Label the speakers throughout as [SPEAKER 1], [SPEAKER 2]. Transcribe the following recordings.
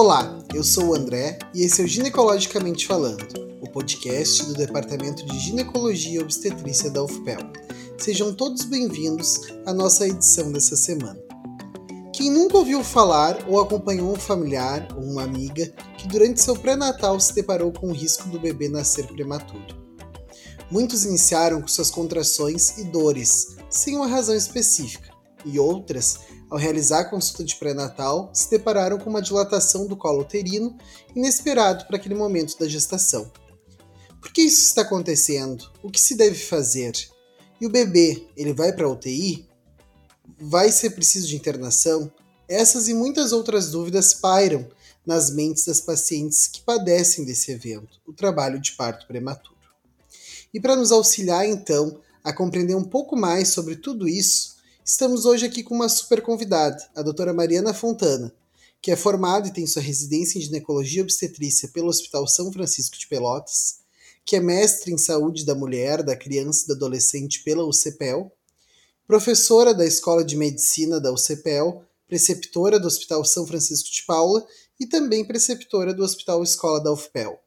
[SPEAKER 1] Olá, eu sou o André e esse é o Ginecologicamente Falando, o podcast do Departamento de Ginecologia e Obstetrícia da UFPEL. Sejam todos bem-vindos à nossa edição dessa semana. Quem nunca ouviu falar ou acompanhou um familiar ou uma amiga que durante seu pré-natal se deparou com o risco do bebê nascer prematuro? Muitos iniciaram com suas contrações e dores, sem uma razão específica, e outras ao realizar a consulta de pré-natal, se depararam com uma dilatação do colo uterino inesperado para aquele momento da gestação. Por que isso está acontecendo? O que se deve fazer? E o bebê, ele vai para a UTI? Vai ser preciso de internação? Essas e muitas outras dúvidas pairam nas mentes das pacientes que padecem desse evento, o trabalho de parto prematuro. E para nos auxiliar então a compreender um pouco mais sobre tudo isso, Estamos hoje aqui com uma super convidada, a doutora Mariana Fontana, que é formada e tem sua residência em ginecologia e obstetrícia pelo Hospital São Francisco de Pelotas, que é mestre em saúde da mulher, da criança e do adolescente pela UCPEL, professora da Escola de Medicina da UCPEL, preceptora do Hospital São Francisco de Paula e também preceptora do Hospital Escola da UFPEL.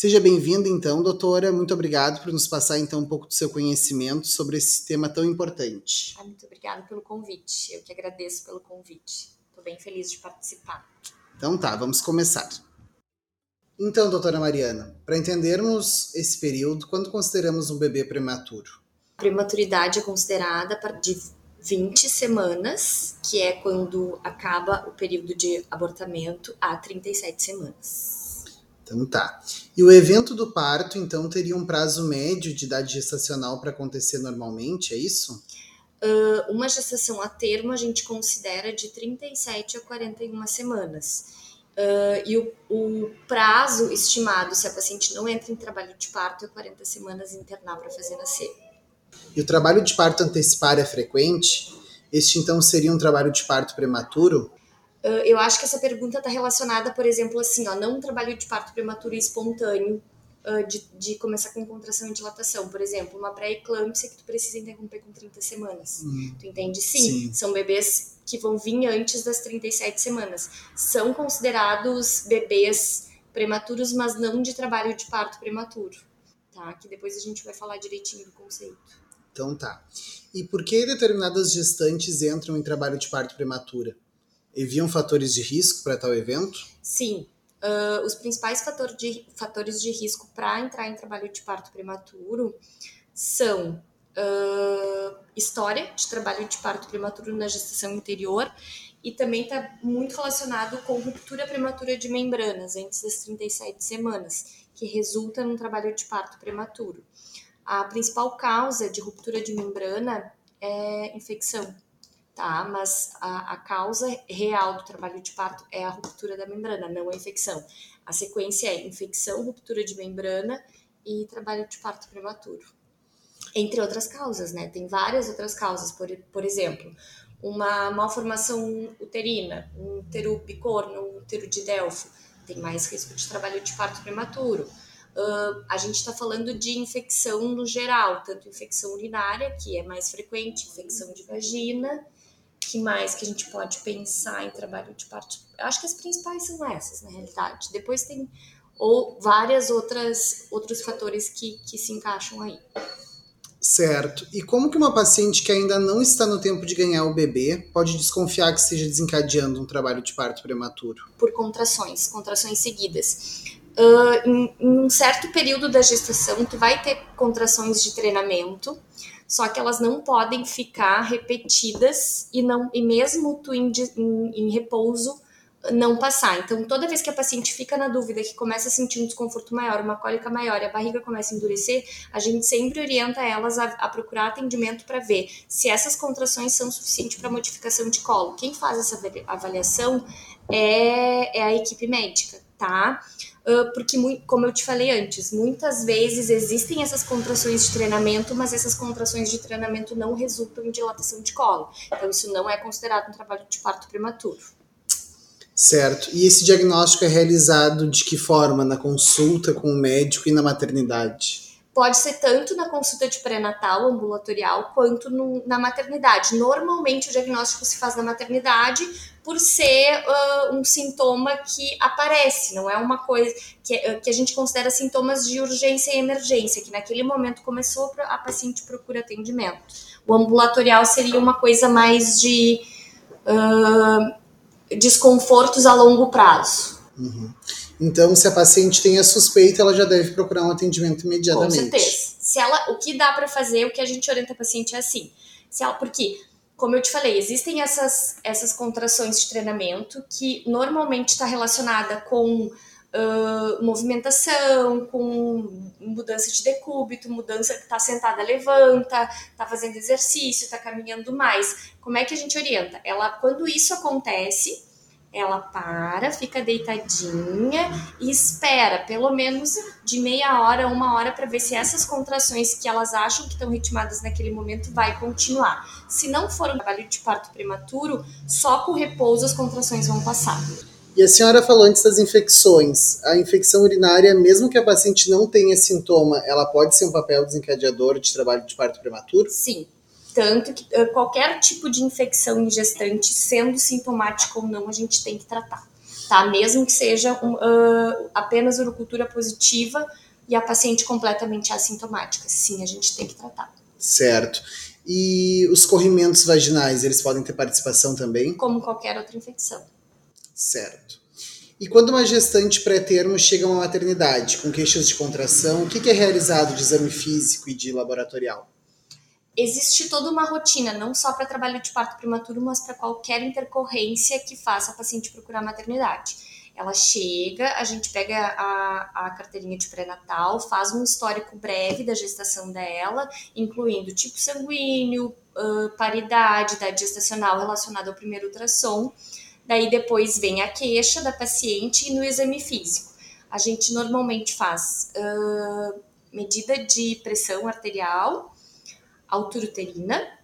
[SPEAKER 1] Seja bem-vinda, então, doutora. Muito obrigado por nos passar, então, um pouco do seu conhecimento sobre esse tema tão importante.
[SPEAKER 2] Ah, muito obrigada pelo convite. Eu que agradeço pelo convite. Estou bem feliz de participar.
[SPEAKER 1] Então tá, vamos começar. Então, doutora Mariana, para entendermos esse período, quando consideramos um bebê prematuro?
[SPEAKER 2] A prematuridade é considerada de 20 semanas, que é quando acaba o período de abortamento, a 37 semanas.
[SPEAKER 1] Então tá. E o evento do parto, então, teria um prazo médio de idade gestacional para acontecer normalmente, é isso?
[SPEAKER 2] Uh, uma gestação a termo a gente considera de 37 a 41 semanas. Uh, e o, o, prazo estimado, se a paciente não entra em trabalho de parto, é 40 semanas internar para fazer nascer.
[SPEAKER 1] E o trabalho de parto antecipar é frequente? Este então seria um trabalho de parto prematuro?
[SPEAKER 2] Uh, eu acho que essa pergunta está relacionada, por exemplo, assim, ó, não um trabalho de parto prematuro e espontâneo, uh, de, de, começar com contração e dilatação. Por exemplo, uma pré-eclâmpsia que tu precisa interromper com 30 semanas. Hum. Tu entende? Sim, Sim, são bebês que vão vir antes das 37 semanas. São considerados bebês prematuros, mas não de trabalho de parto prematuro. Tá? Que depois a gente vai falar direitinho do conceito.
[SPEAKER 1] Então tá. E por que determinadas gestantes entram em trabalho de parto prematura? Haviam fatores de risco para tal evento?
[SPEAKER 2] Sim. Uh, os principais fator de, fatores de risco para entrar em trabalho de parto prematuro são uh, história de trabalho de parto prematuro na gestação interior e também está muito relacionado com ruptura prematura de membranas antes das 37 semanas, que resulta num trabalho de parto prematuro. A principal causa de ruptura de membrana é infecção tá? Mas a, a, causa real do trabalho de parto é a ruptura da membrana, não a infecção. A sequência é infecção, ruptura de membrana e trabalho de parto prematuro. Entre outras causas, né? Tem várias outras causas, por, por exemplo, uma malformação uterina, um útero bicorno, um útero de Delfo, tem mais risco de trabalho de parto prematuro. Uh, a gente está falando de infecção no geral, tanto infecção urinária, que é mais frequente, infecção de vagina, que mais que a gente pode pensar em trabalho de parte? Eu acho que as principais são essas, na realidade. Depois tem ou várias outras outros fatores que, que se encaixam aí.
[SPEAKER 1] Certo. E como que uma paciente que ainda não está no tempo de ganhar o bebê pode desconfiar que esteja desencadeando um trabalho de parto prematuro?
[SPEAKER 2] Por contrações, contrações seguidas. Uh, em, em um certo período da gestação, tu vai ter contrações de treinamento, só que elas não podem ficar repetidas e não e mesmo tu em, em, em repouso não passar. Então, toda vez que a paciente fica na dúvida, que começa a sentir um desconforto maior, uma cólica maior e a barriga começa a endurecer, a gente sempre orienta elas a, a procurar atendimento para ver se essas contrações são suficientes para modificação de colo. Quem faz essa avaliação é, é a equipe médica, tá? Porque, como eu te falei antes, muitas vezes existem essas contrações de treinamento, mas essas contrações de treinamento não resultam em dilatação de colo. Então, isso não é considerado um trabalho de parto prematuro.
[SPEAKER 1] Certo. E esse diagnóstico é realizado de que forma? Na consulta com o médico e na maternidade?
[SPEAKER 2] Pode ser tanto na consulta de pré-natal, ambulatorial, quanto no, na maternidade. Normalmente o diagnóstico se faz na maternidade por ser uh, um sintoma que aparece, não é uma coisa que, que a gente considera sintomas de urgência e emergência, que naquele momento começou, a paciente procura atendimento. O ambulatorial seria uma coisa mais de uh, desconfortos a longo prazo.
[SPEAKER 1] Uhum. Então, se a paciente tem a suspeita, ela já deve procurar um atendimento imediatamente.
[SPEAKER 2] Com certeza. Se ela, o que dá para fazer, o que a gente orienta a paciente é assim. Se ela, porque, como eu te falei, existem essas, essas contrações de treinamento que normalmente está relacionada com Uh, movimentação, com mudança de decúbito, mudança que está sentada, levanta, está fazendo exercício, está caminhando mais. Como é que a gente orienta? Ela, quando isso acontece, ela para, fica deitadinha e espera pelo menos de meia hora, uma hora para ver se essas contrações que elas acham que estão ritmadas naquele momento vai continuar. Se não for um trabalho de parto prematuro, só com repouso as contrações vão passar.
[SPEAKER 1] E a senhora falou antes das infecções. A infecção urinária, mesmo que a paciente não tenha sintoma, ela pode ser um papel desencadeador de trabalho de parto prematuro?
[SPEAKER 2] Sim, tanto que uh, qualquer tipo de infecção em gestante, sendo sintomática ou não, a gente tem que tratar, tá? Mesmo que seja um, uh, apenas urocultura positiva e a paciente completamente assintomática, sim, a gente tem que tratar.
[SPEAKER 1] Certo. E os corrimentos vaginais, eles podem ter participação também?
[SPEAKER 2] Como qualquer outra infecção.
[SPEAKER 1] Certo. E quando uma gestante pré-termo chega a uma maternidade com queixas de contração, o que é realizado de exame físico e de laboratorial?
[SPEAKER 2] Existe toda uma rotina, não só para trabalho de parto prematuro, mas para qualquer intercorrência que faça a paciente procurar maternidade. Ela chega, a gente pega a, a carteirinha de pré-natal, faz um histórico breve da gestação dela, incluindo tipo sanguíneo, uh, paridade, idade gestacional relacionada ao primeiro ultrassom. Daí depois vem a queixa da paciente e no exame físico. A gente normalmente faz uh, medida de pressão arterial, altura uterina,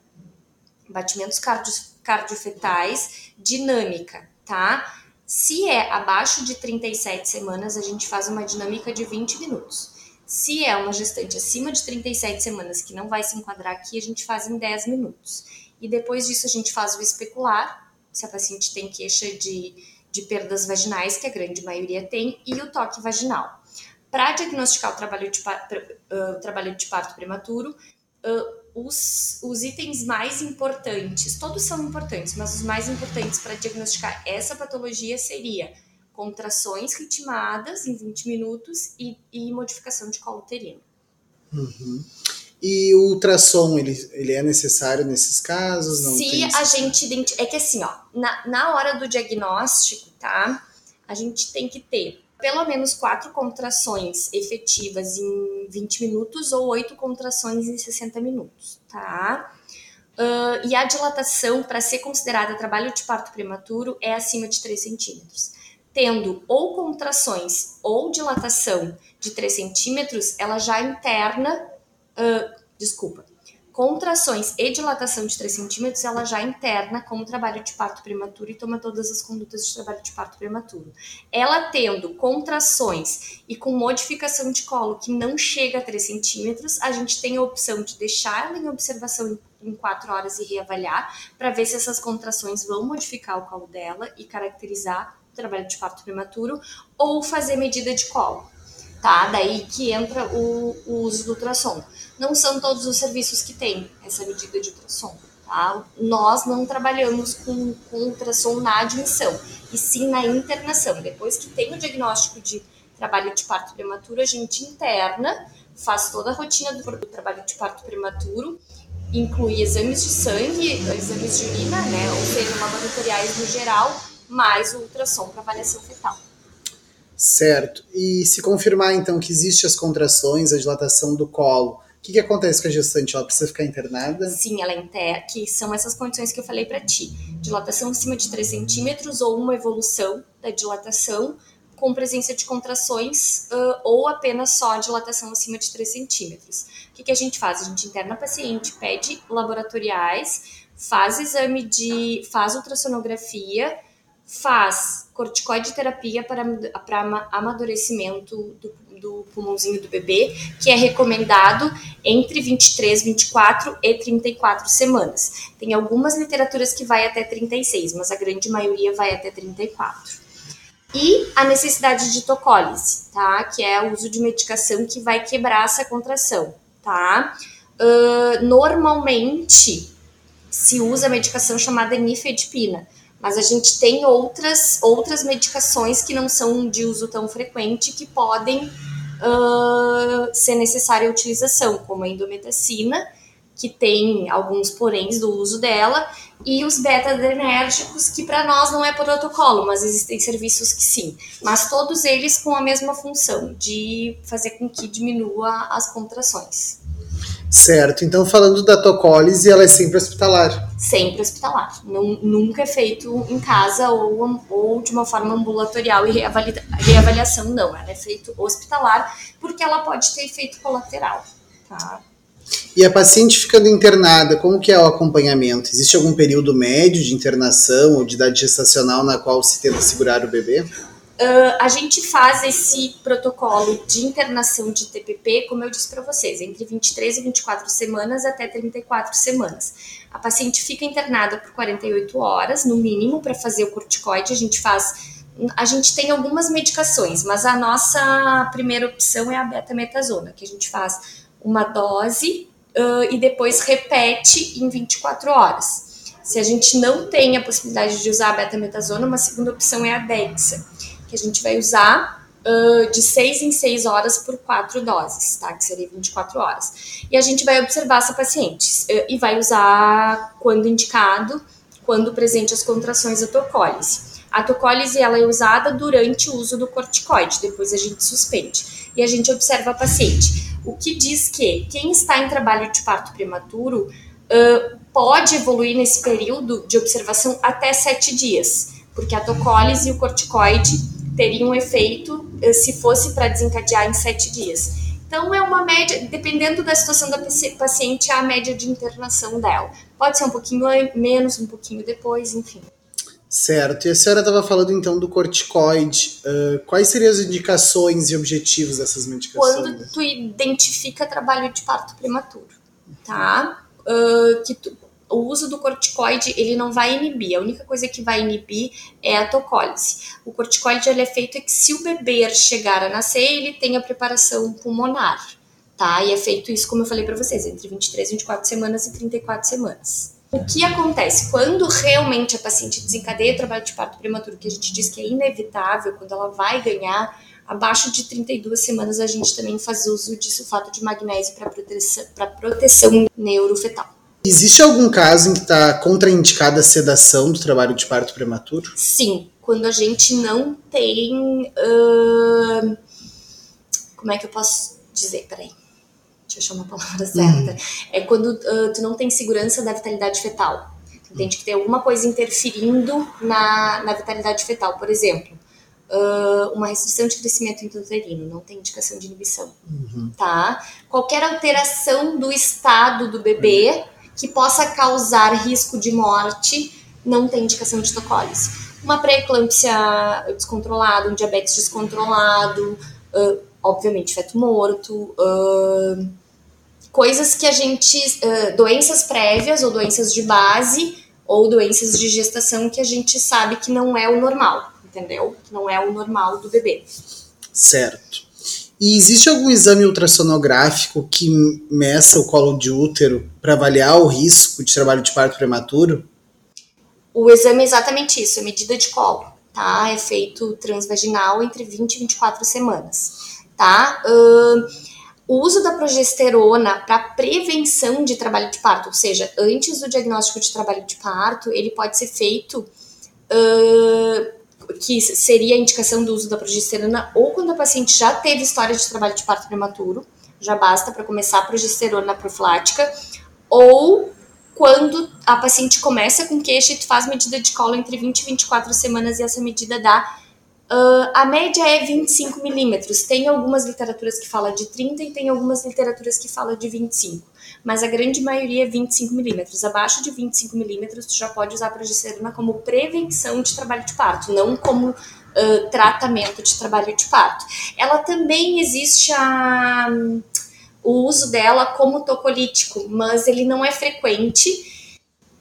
[SPEAKER 2] batimentos cardio, cardiofetais, dinâmica, tá? Se é abaixo de 37 semanas, a gente faz uma dinâmica de 20 minutos. Se é uma gestante acima de 37 semanas que não vai se enquadrar aqui, a gente faz em 10 minutos. E depois disso a gente faz o especular, se a paciente tem queixa de, de perdas vaginais, que a grande maioria tem, e o toque vaginal. Para diagnosticar o trabalho de, uh, trabalho de parto prematuro, uh, os, os itens mais importantes, todos são importantes, mas os mais importantes para diagnosticar essa patologia seria contrações ritmadas em 20 minutos e, e modificação de colo uterino.
[SPEAKER 1] Uhum. E o ultrassom, ele, ele é necessário nesses casos?
[SPEAKER 2] Não Se a gente identifica. É que assim, ó, na, na hora do diagnóstico, tá? A gente tem que ter pelo menos quatro contrações efetivas em 20 minutos ou oito contrações em 60 minutos, tá? Uh, e a dilatação, para ser considerada trabalho de parto prematuro, é acima de 3 centímetros. Tendo ou contrações ou dilatação de 3 centímetros, ela já interna, uh, desculpa, contrações e dilatação de 3 centímetros, ela já interna como trabalho de parto prematuro e toma todas as condutas de trabalho de parto prematuro. Ela tendo contrações e com modificação de colo que não chega a 3 centímetros, a gente tem a opção de deixar ela em observação em 4 horas e reavaliar para ver se essas contrações vão modificar o colo dela e caracterizar o trabalho de parto prematuro ou fazer medida de colo tá? Daí que entra o, o uso do ultrassom. Não são todos os serviços que têm essa medida de ultrassom, tá? Nós não trabalhamos com, com ultrassom na admissão, e sim na internação. Depois que tem o diagnóstico de trabalho de parto prematuro, a gente interna, faz toda a rotina do, do trabalho de parto prematuro, inclui exames de sangue, exames de urina, né, ou seja, laboratoriais no geral, mais o ultrassom para avaliação fetal.
[SPEAKER 1] Certo. E se confirmar, então, que existe as contrações, a dilatação do colo, o que, que acontece com a gestante? Ela precisa ficar internada?
[SPEAKER 2] Sim, ela é interna, que são essas condições que eu falei para ti. Dilatação acima de 3 centímetros ou uma evolução da dilatação com presença de contrações uh, ou apenas só dilatação acima de 3 centímetros. O que, que a gente faz? A gente interna a paciente, pede laboratoriais, faz exame de. faz ultrassonografia, faz corticoide terapia para, para amadurecimento do, do pulmãozinho do bebê, que é recomendado entre 23, 24 e 34 semanas. Tem algumas literaturas que vai até 36, mas a grande maioria vai até 34. E a necessidade de tocólise, tá? Que é o uso de medicação que vai quebrar essa contração, tá? Uh, normalmente se usa a medicação chamada nifedipina, mas a gente tem outras, outras medicações que não são de uso tão frequente que podem uh, ser necessária a utilização, como a endometacina, que tem alguns poréns do uso dela, e os beta-adrenérgicos, que para nós não é protocolo, mas existem serviços que sim. Mas todos eles com a mesma função, de fazer com que diminua as contrações.
[SPEAKER 1] Certo, então falando da tocólise, ela é sempre hospitalar?
[SPEAKER 2] Sempre hospitalar, nunca é feito em casa ou, ou de uma forma ambulatorial e reavalia, reavaliação, não, ela é feito hospitalar porque ela pode ter efeito colateral, tá?
[SPEAKER 1] E a paciente ficando internada, como que é o acompanhamento? Existe algum período médio de internação ou de idade gestacional na qual se tenta segurar o bebê?
[SPEAKER 2] Uh, a gente faz esse protocolo de internação de TPP, como eu disse para vocês, entre 23 e 24 semanas até 34 semanas. A paciente fica internada por 48 horas, no mínimo, para fazer o corticoide. A gente faz. A gente tem algumas medicações, mas a nossa primeira opção é a betametasona, que a gente faz uma dose uh, e depois repete em 24 horas. Se a gente não tem a possibilidade de usar a betametasona, uma segunda opção é a Dexa que a gente vai usar uh, de 6 em 6 horas por 4 doses, tá? Que seria 24 horas. E a gente vai observar essa paciente uh, e vai usar quando indicado, quando presente as contrações a tocólise. A tocólise ela é usada durante o uso do corticoide, depois a gente suspende. E a gente observa a paciente. O que diz que quem está em trabalho de parto prematuro uh, pode evoluir nesse período de observação até 7 dias, porque a tocólise e o corticoide teria um efeito eh, se fosse para desencadear em sete dias. Então, é uma média, dependendo da situação da paciente, é a média de internação dela. Pode ser um pouquinho menos, um pouquinho depois, enfim.
[SPEAKER 1] Certo. E a senhora estava falando então do corticoide. Uh, quais seriam as indicações e objetivos dessas medicações?
[SPEAKER 2] Quando tu identifica trabalho de parto prematuro, tá? Uh, que tu, o uso do corticoide ele não vai inibir, a única coisa que vai inibir é a tocólise. O corticoide ele é feito é que se o bebê chegar a nascer, ele tem a preparação pulmonar, tá? E é feito isso, como eu falei para vocês, entre 23, 24 semanas e 34 semanas. O que acontece? Quando realmente a paciente desencadeia o trabalho de parto prematuro, que a gente diz que é inevitável, quando ela vai ganhar, abaixo de 32 semanas a gente também faz uso de sulfato de magnésio para proteção, proteção neurofetal.
[SPEAKER 1] Existe algum caso em que está contraindicada a sedação do trabalho de parto prematuro?
[SPEAKER 2] Sim, quando a gente não tem. Uh, como é que eu posso dizer? Peraí. Deixa eu achar uma palavra certa. Hum. É quando uh, tu não tem segurança da vitalidade fetal. Entende que tem alguma coisa interferindo na, na vitalidade fetal. Por exemplo, uh, uma restrição de crescimento intrauterino, não tem indicação de inibição. Uhum. Tá? Qualquer alteração do estado do bebê que possa causar risco de morte, não tem indicação de tocólise. Uma pré-eclâmpsia descontrolada, um diabetes descontrolado, uh, obviamente feto morto, uh, coisas que a gente. Uh, doenças prévias ou doenças de base ou doenças de gestação que a gente sabe que não é o normal, entendeu? Não é o normal do bebê.
[SPEAKER 1] Certo. E existe algum exame ultrassonográfico que meça o colo de útero para avaliar o risco de trabalho de parto prematuro?
[SPEAKER 2] O exame é exatamente isso, é medida de colo, tá? É feito transvaginal entre 20 e 24 semanas, tá? Uh, o uso da progesterona para prevenção de trabalho de parto, ou seja, antes do diagnóstico de trabalho de parto, ele pode ser feito uh, que seria a indicação do uso da progesterona ou quando a paciente já teve história de trabalho de parto prematuro, já basta para começar a progesterona profilática, ou quando a paciente começa com queixa e tu faz medida de colo entre 20 e 24 semanas e essa medida dá Uh, a média é 25 milímetros. Tem algumas literaturas que falam de 30 e tem algumas literaturas que falam de 25. Mas a grande maioria é 25 milímetros. Abaixo de 25 milímetros, tu já pode usar progesterona como prevenção de trabalho de parto, não como uh, tratamento de trabalho de parto. Ela também existe a, um, o uso dela como tocolítico, mas ele não é frequente.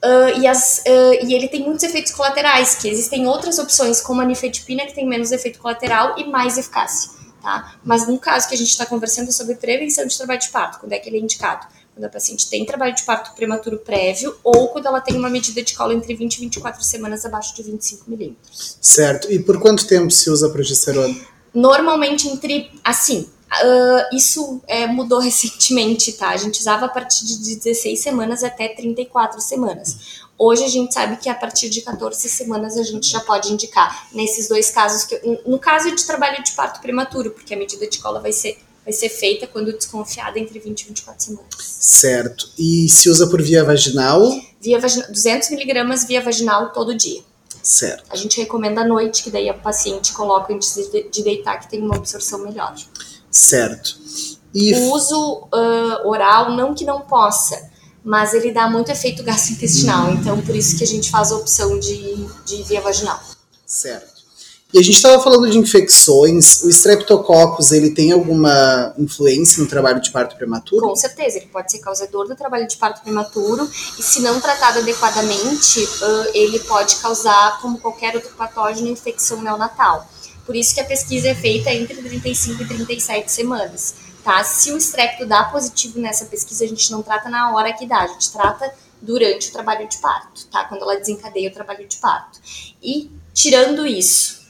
[SPEAKER 2] Uh, e, as, uh, e, ele tem muitos efeitos colaterais, que existem outras opções, como a nifedipina, que tem menos efeito colateral e mais eficácia, tá? Mas no caso que a gente está conversando sobre prevenção de trabalho de parto, quando é que ele é indicado? Quando a paciente tem trabalho de parto prematuro prévio ou quando ela tem uma medida de colo entre 20 e 24 semanas abaixo de 25 milímetros.
[SPEAKER 1] Certo. E por quanto tempo se usa progesterona?
[SPEAKER 2] Normalmente entre, assim, Uh, isso é, mudou recentemente, tá? A gente usava a partir de 16 semanas até 34 semanas. Hoje a gente sabe que a partir de 14 semanas a gente já pode indicar. Nesses dois casos, que, no caso de trabalho de parto prematuro, porque a medida de cola vai ser, vai ser feita quando desconfiada entre 20 e 24 semanas.
[SPEAKER 1] Certo. E se usa por via vaginal?
[SPEAKER 2] Via vaginal, 200 miligramas via vaginal todo dia.
[SPEAKER 1] Certo.
[SPEAKER 2] A gente recomenda à noite, que daí a paciente coloca antes de, de deitar, que tem uma absorção melhor.
[SPEAKER 1] Certo.
[SPEAKER 2] E... O uso uh, oral, não que não possa, mas ele dá muito efeito gastrointestinal, então por isso que a gente faz a opção de, de via vaginal.
[SPEAKER 1] Certo. E a gente estava falando de infecções, o Streptococcus, ele tem alguma influência no trabalho de parto prematuro?
[SPEAKER 2] Com certeza, ele pode ser causador do trabalho de parto prematuro e se não tratado adequadamente, ele pode causar, como qualquer outro patógeno, infecção neonatal. Por isso que a pesquisa é feita entre 35 e 37 semanas. Tá? Se o estrepto dá positivo nessa pesquisa, a gente não trata na hora que dá, a gente trata durante o trabalho de parto, tá? Quando ela desencadeia o trabalho de parto. E tirando isso,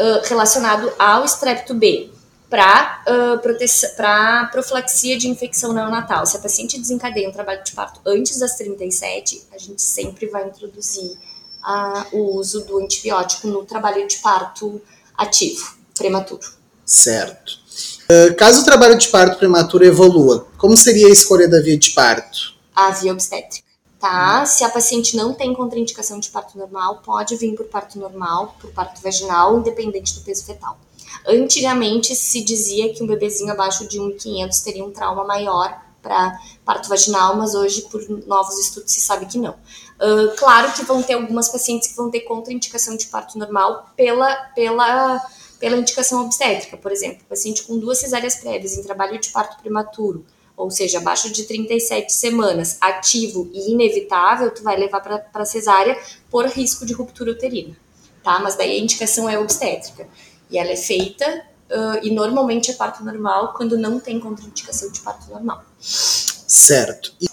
[SPEAKER 2] uh, relacionado ao estrepto B, para uh, profilaxia de infecção neonatal. Se a paciente desencadeia um trabalho de parto antes das 37, a gente sempre vai introduzir uh, o uso do antibiótico no trabalho de parto ativo, prematuro.
[SPEAKER 1] Certo. Uh, caso o trabalho de parto prematuro evolua, como seria a escolha da via de parto?
[SPEAKER 2] A via obstétrica. Tá? Se a paciente não tem contraindicação de parto normal, pode vir por parto normal, por parto vaginal, independente do peso fetal. Antigamente se dizia que um bebezinho abaixo de 1,500 teria um trauma maior para parto vaginal, mas hoje, por novos estudos, se sabe que não. Uh, claro que vão ter algumas pacientes que vão ter contraindicação de parto normal pela, pela, pela indicação obstétrica, por exemplo, paciente com duas cesáreas prévias em trabalho de parto prematuro, ou seja, abaixo de 37 semanas, ativo e inevitável, tu vai levar para cesárea por risco de ruptura uterina, tá? Mas daí a indicação é obstétrica. E ela é feita uh, e normalmente é parto normal quando não tem contraindicação de parto normal.
[SPEAKER 1] Certo. E,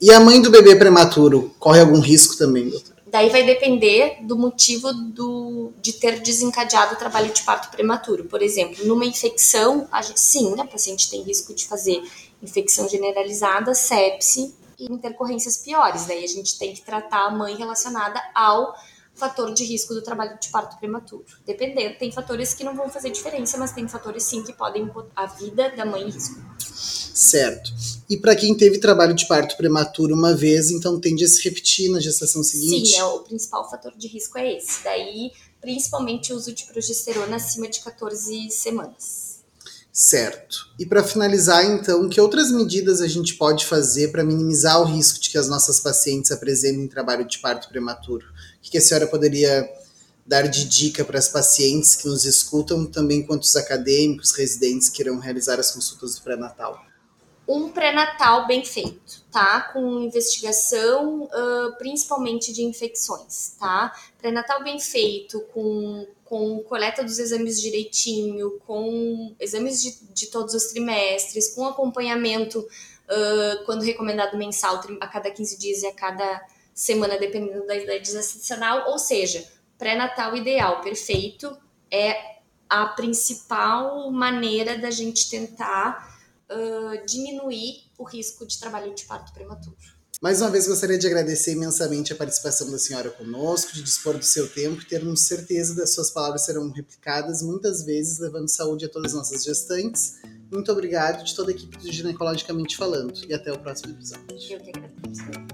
[SPEAKER 1] e a mãe do bebê prematuro corre algum risco também, doutor?
[SPEAKER 2] Daí vai depender do motivo do, de ter desencadeado o trabalho de parto prematuro. Por exemplo, numa infecção, gente, sim, né, a paciente tem risco de fazer infecção generalizada, sepse e intercorrências piores. Daí a gente tem que tratar a mãe relacionada ao fator de risco do trabalho de parto prematuro. Dependendo, tem fatores que não vão fazer diferença, mas tem fatores sim que podem botar a vida da mãe em risco.
[SPEAKER 1] Certo. E para quem teve trabalho de parto prematuro uma vez, então tende a se repetir na gestação seguinte?
[SPEAKER 2] Sim, é, o principal fator de risco é esse. Daí, principalmente o uso de progesterona acima de 14 semanas.
[SPEAKER 1] Certo. E para finalizar, então, que outras medidas a gente pode fazer para minimizar o risco de que as nossas pacientes apresentem trabalho de parto prematuro? O que a senhora poderia dar de dica para as pacientes que nos escutam, também quanto os acadêmicos, residentes que irão realizar as consultas do pré-natal?
[SPEAKER 2] Um pré-natal bem feito, tá? Com investigação, uh, principalmente de infecções, tá? Pré-natal bem feito, com, com coleta dos exames direitinho, com exames de, de todos os trimestres, com acompanhamento, uh, quando recomendado mensal, a cada 15 dias e a cada semana, dependendo da idade gestacional, ou seja, pré-natal ideal, perfeito, é a principal maneira da gente tentar uh, diminuir o risco de trabalho de parto prematuro.
[SPEAKER 1] Mais uma vez, gostaria de agradecer imensamente a participação da senhora conosco, de dispor do seu tempo e termos certeza das suas palavras serão replicadas muitas vezes, levando saúde a todas as nossas gestantes. Muito obrigado de toda a equipe do Ginecologicamente Falando e até o próximo episódio.
[SPEAKER 2] Eu que agradeço.